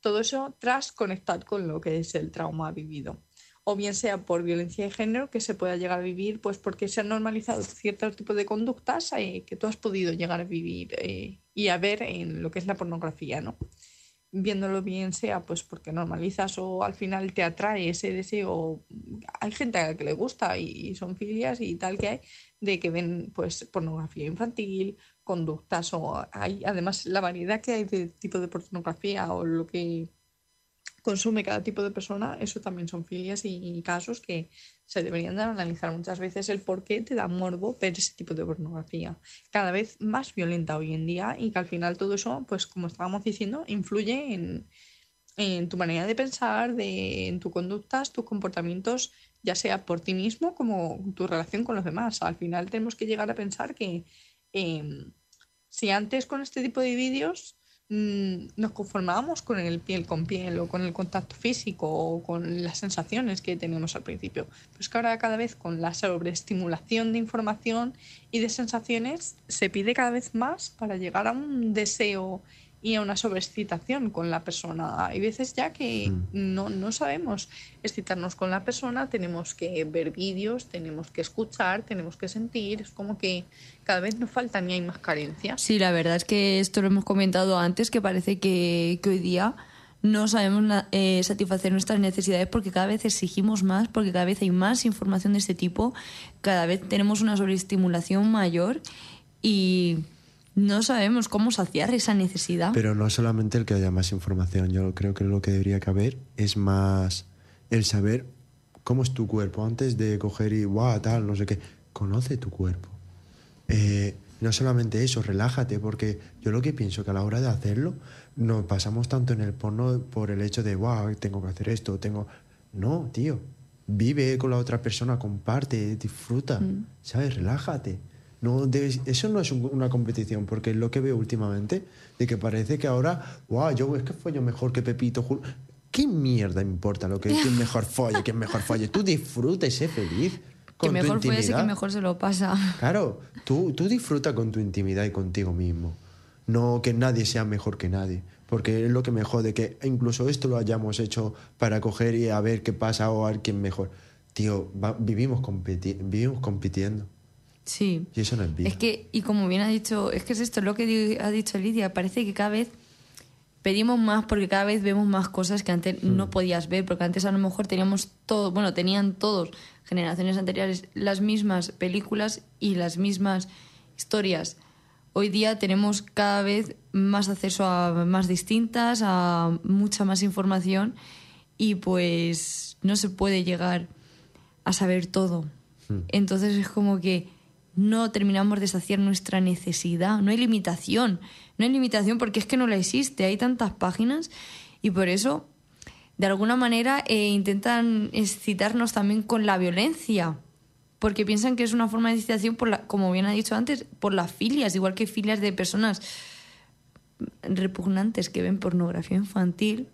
Todo eso tras conectar con lo que es el trauma vivido. O bien sea por violencia de género que se pueda llegar a vivir, pues porque se han normalizado ciertos tipos de conductas eh, que tú has podido llegar a vivir eh, y a ver en lo que es la pornografía, ¿no? Viéndolo bien sea pues porque normalizas o al final te atrae ese deseo. Hay gente a la que le gusta y, y son filias y tal que hay de que ven pues pornografía infantil, conductas o hay además la variedad que hay de tipo de pornografía o lo que consume cada tipo de persona, eso también son filias y casos que se deberían de analizar muchas veces el por qué te da morbo ver ese tipo de pornografía, cada vez más violenta hoy en día y que al final todo eso, pues como estábamos diciendo, influye en, en tu manera de pensar, de, en tus conductas, tus comportamientos, ya sea por ti mismo como tu relación con los demás. Al final tenemos que llegar a pensar que eh, si antes con este tipo de vídeos mm, nos conformábamos con el piel con piel o con el contacto físico o con las sensaciones que teníamos al principio, pues que ahora cada vez con la sobreestimulación de información y de sensaciones se pide cada vez más para llegar a un deseo y a una sobreexcitación con la persona. Hay veces ya que no, no sabemos excitarnos con la persona, tenemos que ver vídeos, tenemos que escuchar, tenemos que sentir, es como que cada vez nos faltan y hay más carencias. Sí, la verdad es que esto lo hemos comentado antes, que parece que, que hoy día no sabemos eh, satisfacer nuestras necesidades porque cada vez exigimos más, porque cada vez hay más información de este tipo, cada vez tenemos una sobreestimulación mayor y no sabemos cómo saciar esa necesidad. Pero no solamente el que haya más información, yo creo que lo que debería caber es más el saber cómo es tu cuerpo antes de coger y, guau, tal, no sé qué. Conoce tu cuerpo. eh, no solamente eso, relájate, porque yo lo que pienso que a la hora de hacerlo nos pasamos tanto en el porno por el hecho de, wow, tengo que hacer esto, tengo... No, tío, vive con la otra persona, comparte, disfruta, ¿sabes? Relájate. No debes- eso no es un- una competición, porque es lo que veo últimamente, de que parece que ahora, wow, yo es que follo mejor que Pepito. Jul-". ¿Qué mierda importa lo que quién mejor folle, quién mejor folle? Tú disfruta y sé feliz. Que Con tu mejor fue ese que mejor se lo pasa. Claro, tú, tú disfruta con tu intimidad y contigo mismo. No que nadie sea mejor que nadie. Porque es lo que me jode, que incluso esto lo hayamos hecho para coger y a ver qué pasa o a ver quién mejor. Tío, va- vivimos, competi- vivimos compitiendo. Sí. Y eso no es vida. Es que, y como bien ha dicho, es que es esto lo que ha dicho Lidia, parece que cada vez pedimos más porque cada vez vemos más cosas que antes Hmm. no podías ver, porque antes a lo mejor teníamos todo, bueno, tenían todos, generaciones anteriores, las mismas películas y las mismas historias. Hoy día tenemos cada vez más acceso a más distintas, a mucha más información y pues no se puede llegar a saber todo. Entonces es como que no terminamos de saciar nuestra necesidad. No hay limitación. No hay limitación porque es que no la existe. Hay tantas páginas y por eso, de alguna manera, eh, intentan excitarnos también con la violencia. Porque piensan que es una forma de excitación, por la, como bien ha dicho antes, por las filias, igual que filias de personas repugnantes que ven pornografía infantil.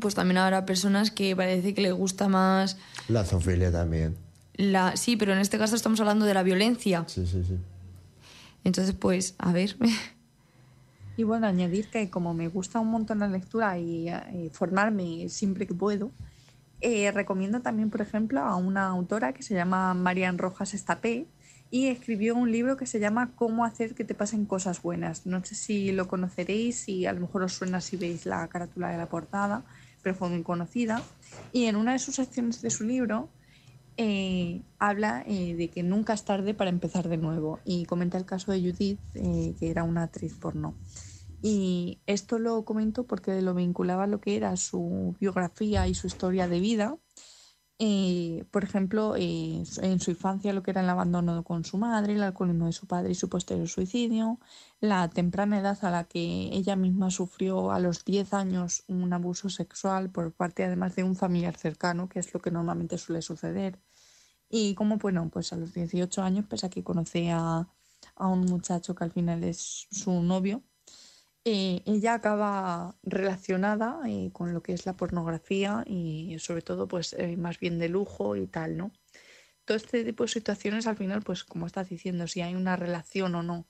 Pues también habrá personas que parece que les gusta más La zoofilia también. La sí, pero en este caso estamos hablando de la violencia. Sí, sí, sí. Entonces, pues, a ver. Y bueno, añadir que como me gusta un montón la lectura y, eh, formarme siempre que puedo, eh, recomiendo también, por ejemplo, a una autora que se llama Marian Rojas Estapé y escribió un libro que se llama Cómo hacer que te pasen cosas buenas. No sé si lo conoceréis y a lo mejor os suena si veis la carátula de la portada, pero fue muy conocida. Y en una de sus secciones de su libro eh, habla eh, de que nunca es tarde para empezar de nuevo y comenta el caso de Judith, eh, que era una actriz porno. Y esto lo comento porque lo vinculaba a lo que era su biografía y su historia de vida. Eh, por ejemplo, eh, en su infancia lo que era el abandono con su madre, el alcoholismo de su padre y su posterior suicidio, la temprana edad a la que ella misma sufrió a los 10 años un abuso sexual por parte además de un familiar cercano, que es lo que normalmente suele suceder. Y como, bueno, pues a los 18 años, pese a que conoce a, a un muchacho que al final es su novio, eh, ella acaba relacionada eh, con lo que es la pornografía y sobre todo pues eh, más bien de lujo y tal, ¿no? Todo este tipo de situaciones al final pues como estás diciendo, si hay una relación o no.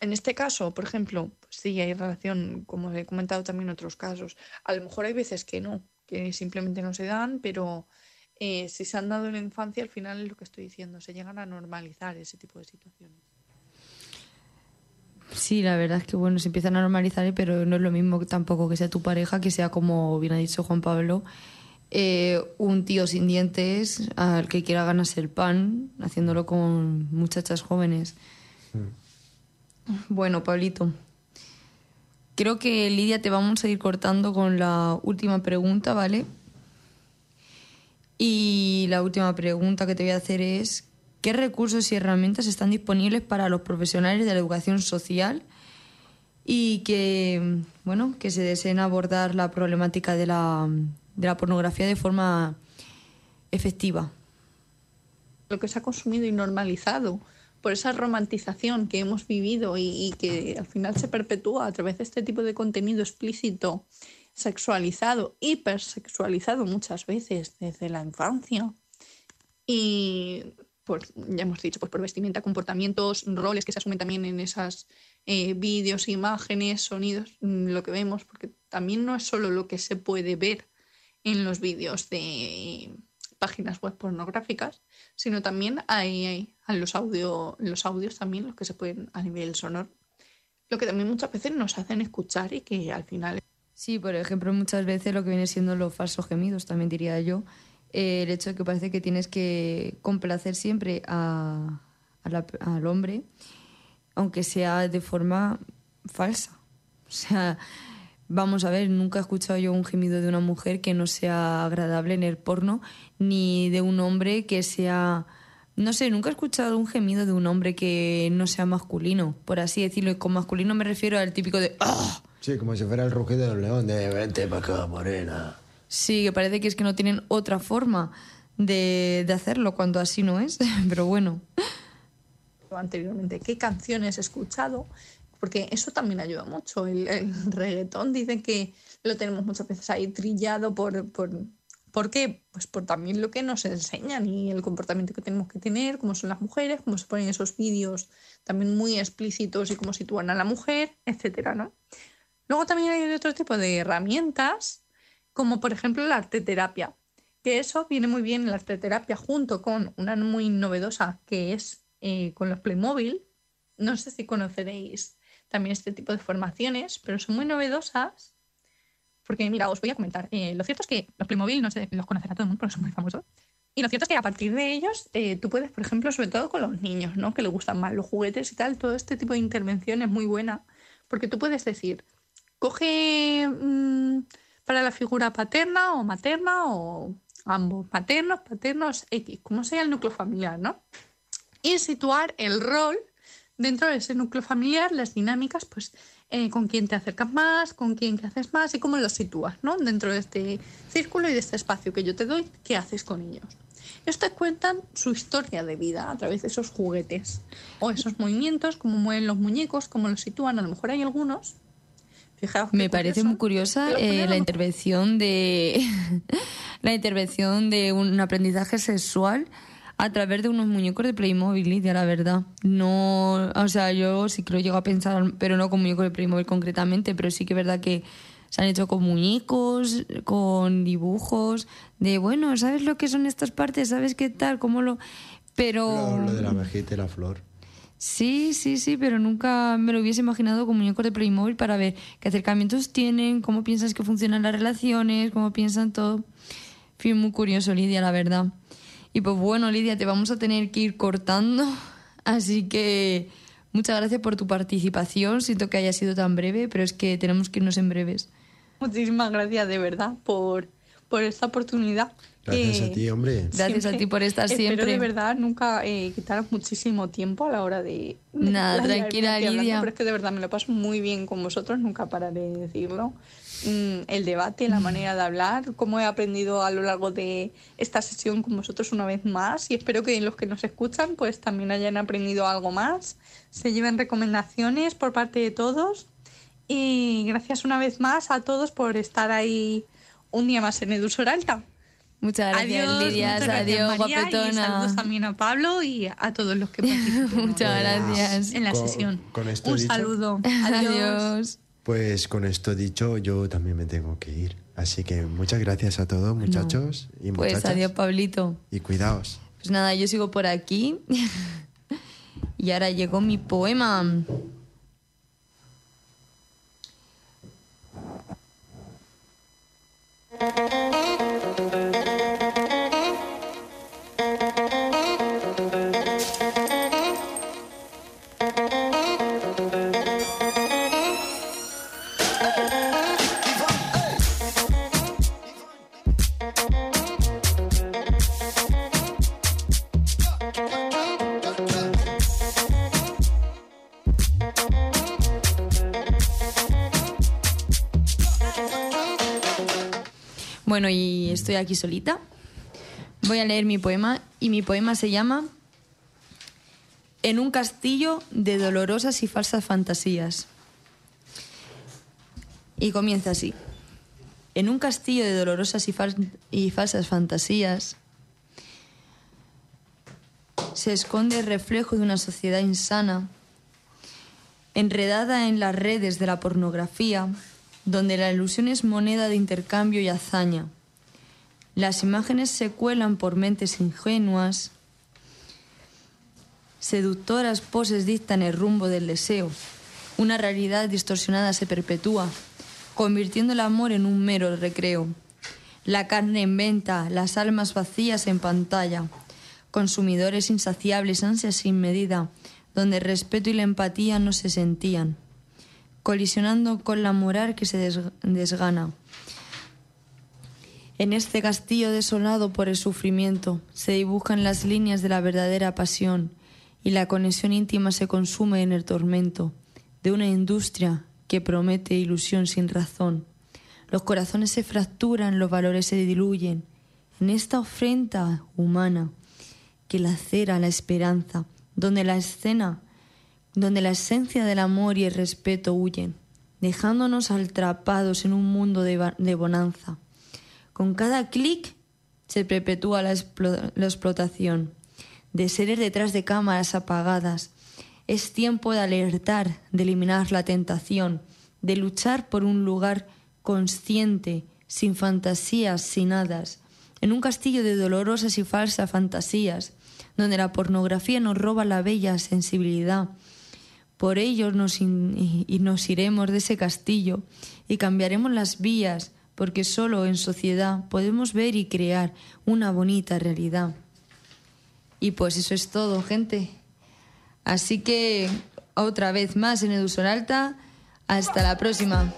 En este caso, por ejemplo, sí hay relación, como he comentado también en otros casos. A lo mejor hay veces que no, que simplemente no se dan, pero eh, si se han dado en la infancia, al final es lo que estoy diciendo, se llegan a normalizar ese tipo de situaciones. Sí, la verdad es que bueno, se empiezan a normalizar, pero no es lo mismo que tampoco que sea tu pareja, que sea como bien ha dicho Juan Pablo, eh, un tío sin dientes al que quiera ganarse el pan, haciéndolo con muchachas jóvenes. Bueno, Pablito, creo que Lidia te vamos a ir cortando con la última pregunta, ¿vale? Y la última pregunta que te voy a hacer es, ¿qué recursos y herramientas están disponibles para los profesionales de la educación social y que, bueno, que se deseen abordar la problemática de la, de la pornografía de forma efectiva? lo que se ha consumido y normalizado por esa romantización que hemos vivido y, y que al final se perpetúa a través de este tipo de contenido explícito, sexualizado, hipersexualizado muchas veces desde la infancia. Y pues ya hemos dicho, pues por vestimenta, comportamientos, roles que se asumen también en esas eh, vídeos, imágenes, sonidos, mm, lo que vemos, porque también no es solo lo que se puede ver en los vídeos de páginas web pornográficas, sino también hay, hay los, audio, los audios también, los que se pueden a nivel sonoro, lo que también muchas veces nos hacen escuchar y que al final Sí, por ejemplo, muchas veces lo que viene siendo los falsos gemidos, también diría yo. Eh, el hecho de que parece que tienes que complacer siempre a, al hombre, aunque sea de forma falsa. O sea, vamos a ver, nunca he escuchado yo un gemido de una mujer que no sea agradable en el porno, ni de un hombre que sea No sé, nunca he escuchado un gemido de un hombre que no sea masculino, por así decirlo. Y con masculino me refiero al típico de ¡Ah! Sí, como si fuera el rugido del león de vente para acá, morena. Sí, que parece que es que no tienen otra forma de, de hacerlo cuando así no es. Pero bueno. anteriormente, qué canciones he escuchado, porque eso también ayuda mucho. El, el reggaetón dicen que lo tenemos muchas veces ahí trillado por, por, ¿por qué? Pues por también lo que nos enseñan y el comportamiento que tenemos que tener, cómo son las mujeres, cómo se ponen esos vídeos también muy explícitos y cómo sitúan a la mujer, etcétera, ¿no? Luego también hay otro tipo de herramientas, como por ejemplo la arteterapia, que eso viene muy bien en la arteterapia junto con una muy novedosa que es eh, con los Playmobil. No sé si conoceréis también este tipo de formaciones, pero son muy novedosas. Porque, mira, os voy a comentar. eh, lo cierto es que los Playmobil, no sé, los conocerá todo el mundo, porque son muy famosos. Y lo cierto es que a partir de ellos, eh, tú puedes, por ejemplo, sobre todo con los niños, ¿no? Que les gustan más los juguetes y tal, todo este tipo de intervención es muy buena. Porque tú puedes decir, coge mm, para la figura paterna o materna o ambos, maternos, paternos, X, como sea el núcleo familiar, ¿no? Y situar el rol dentro de ese núcleo familiar, las dinámicas, pues eh, con quién te acercas más, con quién que haces más y cómo los sitúas, ¿no? Dentro de este círculo y de este espacio que yo te doy, ¿qué haces con ellos? Ellos te cuentan su historia de vida a través de esos juguetes o esos movimientos, cómo mueven los muñecos, cómo los sitúan. A lo mejor hay algunos. Fijaos Me parece curioso, muy curiosa eh, la intervención de la intervención de un aprendizaje sexual a través de unos muñecos de Playmobil, Lidia, la verdad. No, o sea, yo sí que lo llego a pensar, pero no con muñecos de Playmobil concretamente, pero sí que es verdad que se han hecho con muñecos, con dibujos, de bueno, ¿sabes lo que son estas partes? ¿Sabes qué tal? ¿Cómo lo...? Pero... Lo, lo de la abejita y la flor. Sí, sí, sí, pero nunca me lo hubiese imaginado con muñecos de Playmobil para ver qué acercamientos tienen, cómo piensas que funcionan las relaciones, cómo piensan todo. Fui muy curioso, Lidia, la verdad. Y pues bueno, Lidia, te vamos a tener que ir cortando, así que muchas gracias por tu participación. Siento que haya sido tan breve, pero es que tenemos que irnos en breves. Muchísimas gracias de verdad por, por esta oportunidad. Gracias que a ti, hombre. Gracias a ti por estar espero siempre. de verdad nunca eh, quitaros muchísimo tiempo a la hora de... de Nada, tranquila, aquí hablando, Lidia. Pero es que de verdad me lo paso muy bien con vosotros, nunca pararé de decirlo. Mm, el debate, la manera de hablar, cómo he aprendido a lo largo de esta sesión con vosotros una vez más y espero que los que nos escuchan pues también hayan aprendido algo más, se lleven recomendaciones por parte de todos y gracias una vez más a todos por estar ahí un día más en Edusor Alta. Muchas gracias, Adiós, Lidia. muchas gracias, Adiós, María, Y guapetona. saludos también a Pablo y a todos los que participaron Muchas gracias. en la Con- sesión. con esto Un dicho- saludo. Adiós. Pues con esto dicho, yo también me tengo que ir. Así que muchas gracias a todos, muchachos y Pues muchachas. adiós, Pablito. Y cuidaos. Pues nada, yo sigo por aquí. y ahora llegó mi poema. Bueno, y estoy aquí solita. Voy a leer mi poema y mi poema se llama En un castillo de dolorosas y falsas fantasías. Y comienza así. En un castillo de dolorosas y, fal- y falsas fantasías se esconde el reflejo de una sociedad insana, enredada en las redes de la pornografía, donde la ilusión es moneda de intercambio y hazaña. Las imágenes se cuelan por mentes ingenuas, seductoras poses dictan el rumbo del deseo, una realidad distorsionada se perpetúa, convirtiendo el amor en un mero recreo. La carne en venta, las almas vacías en pantalla, consumidores insaciables, ansias sin medida, donde el respeto y la empatía no se sentían, colisionando con la moral que se des- desgana. En este castillo desolado por el sufrimiento se dibujan las líneas de la verdadera pasión y la conexión íntima se consume en el tormento de una industria que promete ilusión sin razón. Los corazones se fracturan, los valores se diluyen en esta ofrenda humana que lacera la esperanza, donde la escena, donde la esencia del amor y el respeto huyen, dejándonos atrapados en un mundo de, de bonanza. Con cada clic se perpetúa la, la explotación de seres detrás de cámaras apagadas. Es tiempo de alertar, de eliminar la tentación, de luchar por un lugar consciente, sin fantasías, sin hadas, en un castillo de dolorosas y falsas fantasías, donde la pornografía nos roba la bella sensibilidad. Por ello nos, y nos iremos de ese castillo y cambiaremos las vías, porque solo en sociedad podemos ver y crear una bonita realidad. Y pues eso es todo, gente. Así que otra vez más en Edusor Alta. Hasta la próxima.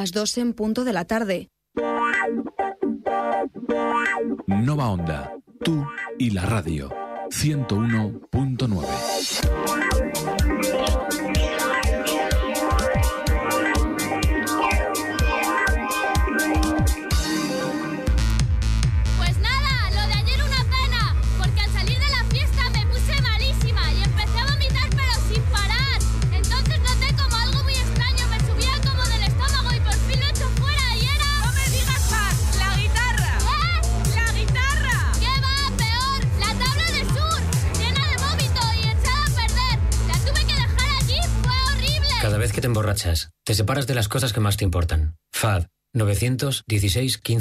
Las 2 en punto de la tarde. Nova Onda, tú y la radio. 101.9. te separas de las cosas que más te importan. FAD 916 15